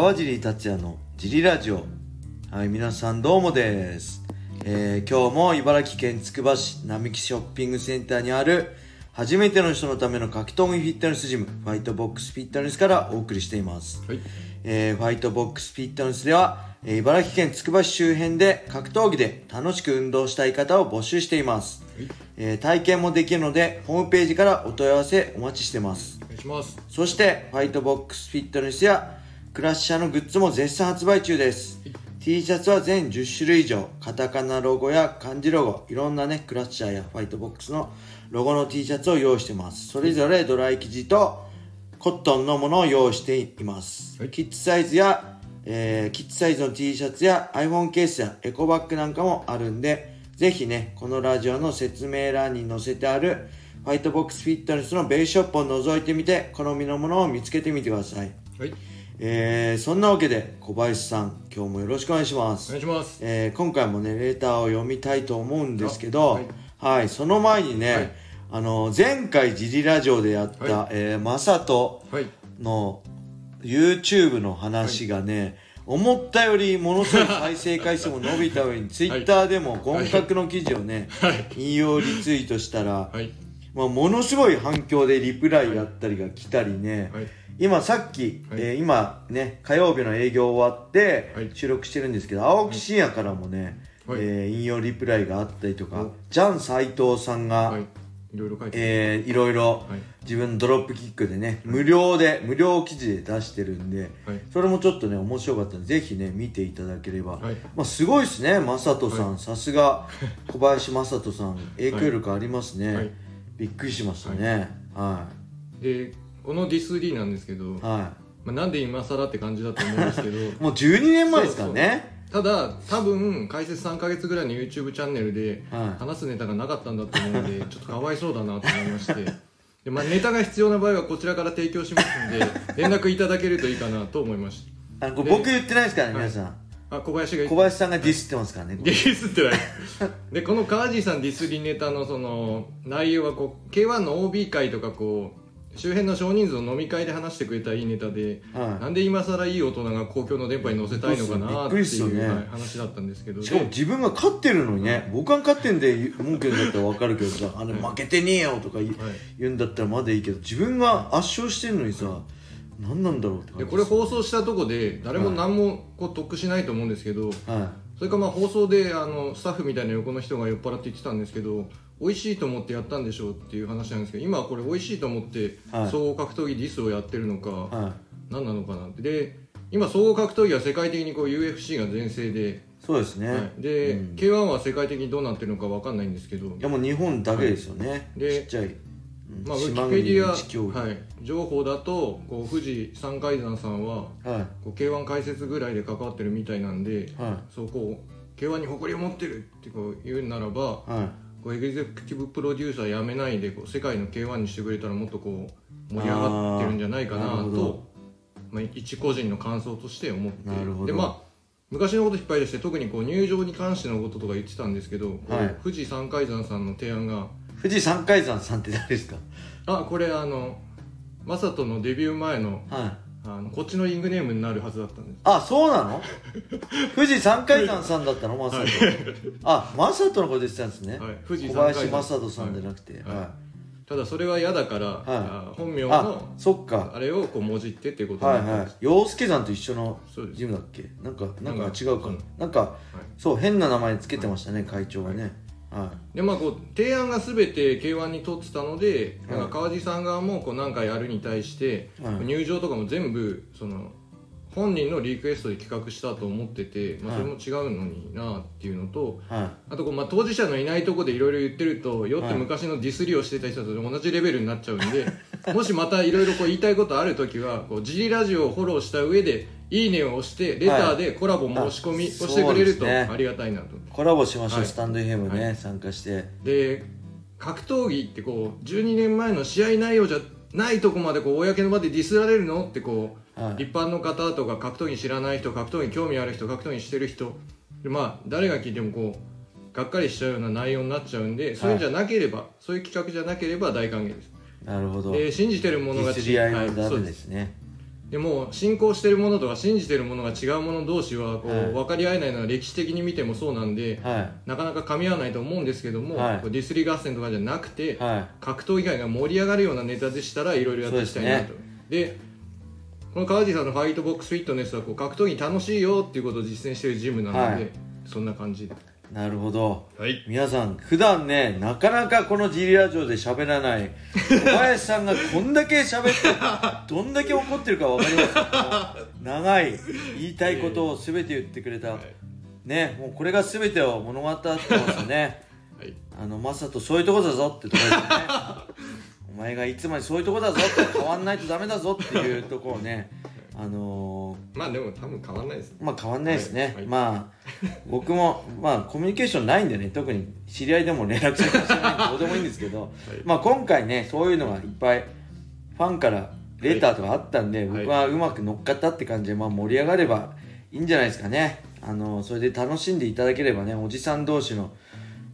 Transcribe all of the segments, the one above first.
川尻達也のジリラジオ。はい皆さんどうもです、えー今日も茨城県つくば市並木ショッピングセンターにある初めての人のための格闘技フィットネスジムファイトボックスフィットネスからお送りしています、はい。えーファイトボックスフィットネスでは、えー茨城県つくば市周辺で格闘技で楽しく運動したい方を募集しています、えー体験もできるのでホームページからお問い合わせお待ちしてます。お願いします。そして、ファイトボックスフィットネスやクラッシャーのグッズも絶賛発売中です。T シャツは全10種類以上、カタカナロゴや漢字ロゴ、いろんなね、クラッシャーやファイトボックスのロゴの T シャツを用意してます。それぞれドライ生地とコットンのものを用意しています。はいキッズサイズや、えーキッズサイズの T シャツや iPhone ケースやエコバッグなんかもあるんで、ぜひね、このラジオの説明欄に載せてあるファイトボックスフィットネスのベースショップを覗いてみて、好みのものを見つけてみてください。はいえー、そんなわけで、小林さん、今日もよろしくお願いしまおす。願いします。えー今回もね、レーターを読みたいと思うんですけど、あは、はいいその前にね、はい。あの、前回ジリラジオでやった、はい。えー、マサトはい。の YouTube の話がね、思ったよりものすごい再生回数も伸びた上に、Twitter でも本格の記事をね、はい。引用リツイートしたら、はい。まあ、ものすごい反響でリプライがあったりが来たりね、はい今さっき、はい。えー今ね火曜日の営業終わってはい。収録してるんですけど、青木真也からもね、はい。えー引用リプライがあったりとかおジャン斎藤さんが、はい。いろいろ書いてえーいろいろはい。自分のドロップキックでね無料で無料記事で出してるんで、はい。それもちょっとね面白かったんでぜひね見ていただければ、はい。まあ、すごいですね正人さん、さすが 小林正人さん。影響力ありますね、はい。びっくりしましたね。はでこのディスリーなんですけど、い、はまあ、なんで今更って感じだと思うんですけどい、もう12年前ですからね。ただ多分開設3か月ぐらいの YouTube チャンネルではい。話すネタがなかったんだと思うので ちょっとかわいそうだなと思いまして。で、まあ、ネタが必要な場合はこちらから提供しますんで 連絡いただけるといいかなと思いましあのこれ僕言ってないですからね皆さん、たあ小林が小林さんがディスってますからねこデれィスってない。でこの川地さんディスりネタのその内容はこう K1 の OB 会とかこう周辺の少人数の飲み会で話してくれたいいネタで、はい。なんで今更いい大人が公共の電波に載せたいのかなってびっくりっすよいう、ね。はい話だったんですけどしかもで自分が勝ってるのにね、僕が勝ってんで文句言うんだったら分かるけどさ「あの負けてねえよ」とか言,、言うんだったらまだいいけど自分が圧勝してんのにさ何なんだろうって感じでこれ放送したとこで誰も何もこう得しないと思うんですけど、はそれからまあ放送であのスタッフみたいな横の人が酔っ払って言ってたんですけど美味しいと思ってやったんでしょうっていう話なんですけど今はこれ美味しいと思ってはい。総合格闘技ディスをやってるのか、い。は何なのかなって。で今総合格闘技は世界的にこう UFC が全盛で、いそうですね、はい、で、うん。K1 は世界的にどうなってるのか分かんないんですけどいやもう日本だけですよね、でちっちゃい、うん。まあ、ウィ島キペディア、はい、情報だとこう富士山海山さんははい。こう K1 解説ぐらいで関わってるみたいなんで、はそうこう K1 に誇りを持ってるってこう言うならばいはいこうエグゼクティブプロデューサー辞めないでこう世界の K1 にしてくれたらもっとこう盛り上がってるんじゃないかなとまあ、一個人の感想として思ってなるでまあ昔のこと引っ張り出して特にこう入場に関してのこととか言ってたんですけど、はい。富士山海山さんの提案が。富士山海山さんって誰ですか？あこれあのマサトのデビュー前のはいあのこっちのリングネームになるはずだったんです。あそうなの？富士山海山さんだったの？マサト、あマサトのこと言ってたんですね、はい。富士小林正人さんじゃなくて、はい。はただそれは嫌だから、い。あ本名のそっか。あれをこうもじってっていうことはいはいになったんです。洋介さんと一緒のジムだっけ？なんかなんかか違うかうん。なんかそう変な名前つけてましたね会長がねはでまあこう提案が全て K1 に取ってたので、はい。なんか川地さん側もこう何かやるに対して、はい。入場とかも全部その本人のリクエストで企画したと思ってて、まあ、それも違うのになっていうのと、あとこう、まあ、当事者のいないとこでいろいろ言ってるとよってはい昔のディスりをしてた人と同じレベルになっちゃうんで もしまたいろいろこう言いたいことある時はこうジリラジオをフォローした上で「いいね」を押してレターでコラボ申し込みをあしてくれるとありがたいなと。コラボしましょう、はい。スタンド FM ね、は参加して。で格闘技ってこう12年前の試合内容じゃないとこまでこう公の場でディスられるのってこう、はい。一般の方とか格闘技知らない人格闘技興味ある人格闘技してる人でまあ誰が聞いてもこうがっかりしちゃうような内容になっちゃうんで、そういうんじゃなければそういう企画じゃなければ大歓迎ですなるほど。で信じてるものがディスり合いはいうです。ね。でも信仰してるものとか信じてるものが違うもの同士はこう、はい。分かり合えないのは歴史的に見てもそうなんで、はなかなか噛み合わないと思うんですけども、はい。ディスリー合戦とかじゃなくて、格闘技界が盛り上がるようなネタでしたらいろいろやっていきたいなと。で,、この川地さんのファイトボックスフィットネスはこう格闘技楽しいよっていうことを実践してるジムなので、はい。そんな感じ。でいなるほど。はい。皆さん普段ねなかなかこの G ラジオで喋らない。小林さんがこんだけ喋って どんだけ怒ってるか分かりますか？長い言いたいことを全て言ってくれた、はい。ねもうこれが全てを物語ってますよね。はい。あのマサトそういうとこだぞってとこですよね。お前がいつまでそういうとこだぞって変わんないとダメだぞっていうところをねあのまあでも多分変わんないです。ーまあ変わんないですね、はい。はい。まあ僕もまあコミュニケーションないんでね特に。知り合いでも連絡先も知らないんで どうでもいいんですけど、まあ今回ねそういうのがいっぱいファンからレターとかあったんで、はい。僕はうまく乗っかったって感じで、まあ、盛り上がればいいんじゃないですかね。あのそれで楽しんでいただければねおじさん同士の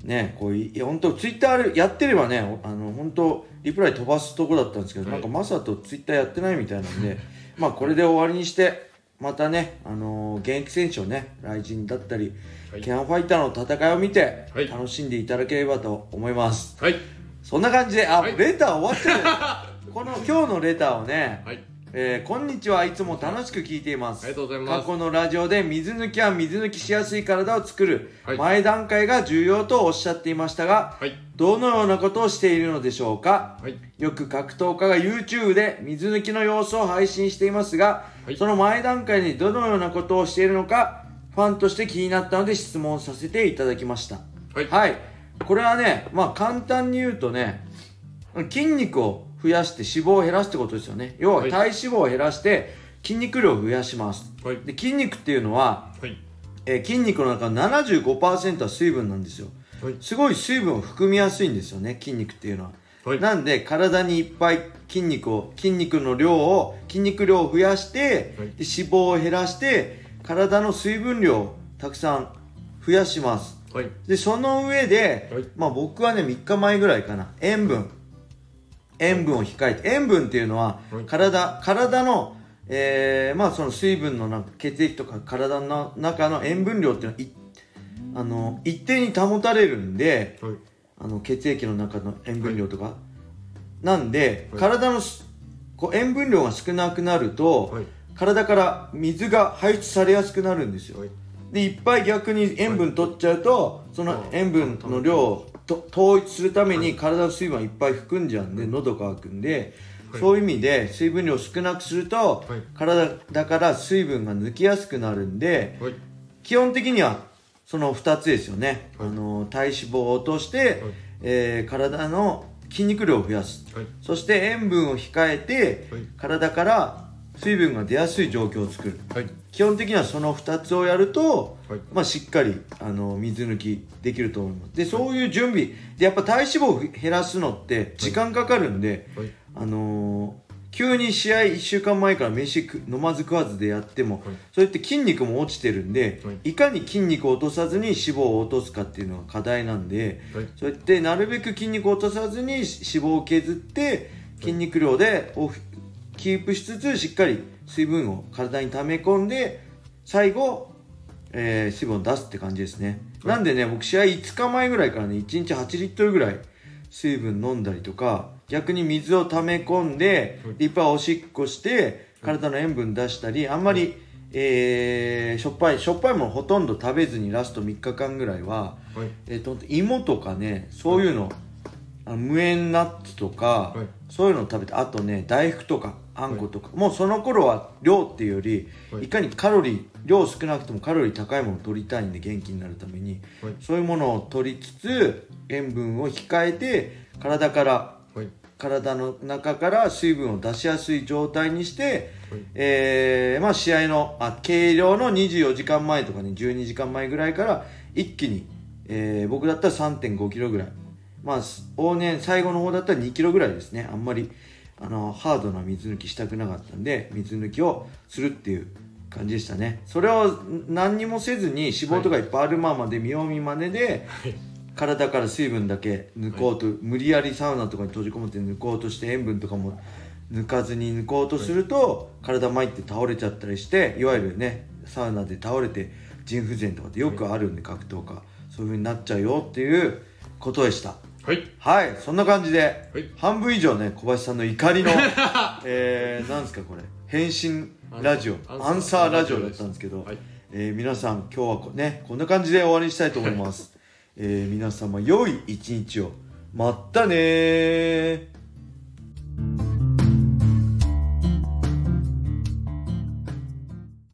ねこういいや本当ツイッターやってればねあの本当リプライ飛ばすとこだったんですけど、はい。なんかマサとツイッターやってないみたいなんで まあこれで終わりにしてまたね、あの現役選手をね来人だったり、はい。ケアンファイターの戦いを見て、はい。楽しんでいただければと思います。はい。そんな感じであ、はい。レター終わっちゃう。この今日のレターをね、はいえーこんにちは。いつも楽しく聞いています。ありがとうございます。過去のラジオで水抜きは水抜きしやすい体を作るはい。前段階が重要とおっしゃっていましたが、はい。どのようなことをしているのでしょうか？はい。よく格闘家が YouTube で水抜きの様子を配信していますが、はい。その前段階にどのようなことをしているのかファンとして気になったので質問させていただきました。はい。これはねまあ簡単に言うとね筋肉を増やして脂肪を減らすってことですよね。要ははい。体脂肪を減らして筋肉量を増やします。はい。で筋肉っていうのは、はい。えー筋肉の中の75%は水分なんですよ。はい。すごい水分を含みやすいんですよね筋肉っていうのは、はい。なんで体にいっぱい筋肉を筋肉の量を筋肉量を増やして、はい。で脂肪を減らして体の水分量をたくさん増やします。はい。でその上で、はい。まあ僕はね3日前ぐらいかな。塩分塩分を控えて塩分っていうのははい。体体のえーまあその水分の中血液とか体の中の塩分量っていうのはいあの一定に保たれるんではい。あの血液の中の塩分量とか、なんで、はい。体のすこう塩分量が少なくなると、はい。体から水が排出されやすくなるんですよ、はい。でいっぱい逆に塩分取っちゃうと、その塩分の量をと統一するために体の水分はいっぱい含んじゃうんで、喉乾くんで、はい。そういう意味で水分量を少なくすると、はい。体から水分が抜きやすくなるんで、はい。基本的にはその2つですよね、はい。あの体脂肪を落として、えー体の筋肉量を増やす。はい。そして塩分を控えて、はい。体から水分が出やすい状況を作る。はい。基本的にはその2つをやると、はい。まあ、しっかりあの水抜きできると思います。でそういう準備。でやっぱ体脂肪を減らすのって時間かかるんで、はい。あのー急に試合1週間前から飯食飲まず食わずでやっても、はい。それって筋肉も落ちてるんで、、はい。かに筋肉を落とさずに脂肪を落とすかっていうのが課題なんで、はい。そうやってなるべく筋肉を落とさずに脂肪を削って筋肉量でをキープしつつしっかり水分を体に溜め込んで最後、えー水分を出すって感じですね、はい。なんでね僕試合5日前ぐらいからね1日8リットルぐらい水分飲んだりとか逆に水を溜め込んではい。いっぱいおしっこして体の塩分出したりあんまり、えーしょっぱいしょっぱいものほとんど食べずにラスト3日間ぐらいは、はい。えー、と芋とかねそういうの無塩ナッツとか、はい。そういうのを食べてあとね大福とかあんことか、もうその頃は量っていうより、はい。い、かにカロリー量少なくてもカロリー高いものを取りたいんで元気になるために、はい。そういうものを取りつつ塩分を控えて体からはい。体の中から水分を出しやすい状態にして、はい。えーまあ、試合のあ計量の24時間前とかね12時間前ぐらいから一気に、えー僕だったら3 5キロぐらいまあ往年最後の方だったら2キロぐらいですね。あんまりあのハードな水抜きしたくなかったんで水抜きをするっていう感じでしたね。それを何にもせずに脂肪とかいっぱいあるままで見よう見まねで、体から水分だけ抜こうと、無理やりサウナとかに閉じ込めて抜こうとして塩分とかも抜かずに抜こうとすると、体参って倒れちゃったりしていわゆるねサウナで倒れて腎不全とかってよくあるんで格闘家。そういう風になっちゃうよっていうことでしたはい。はいそんな感じで、はい。半分以上ね小林さんの怒りの えー、なんですかこれ。返信ラジオ。アンサーラジオだったんですけど、はい。えー皆さん今日はこねこんな感じで終わりにしたいと思います、えー皆様良い一日を。まったねー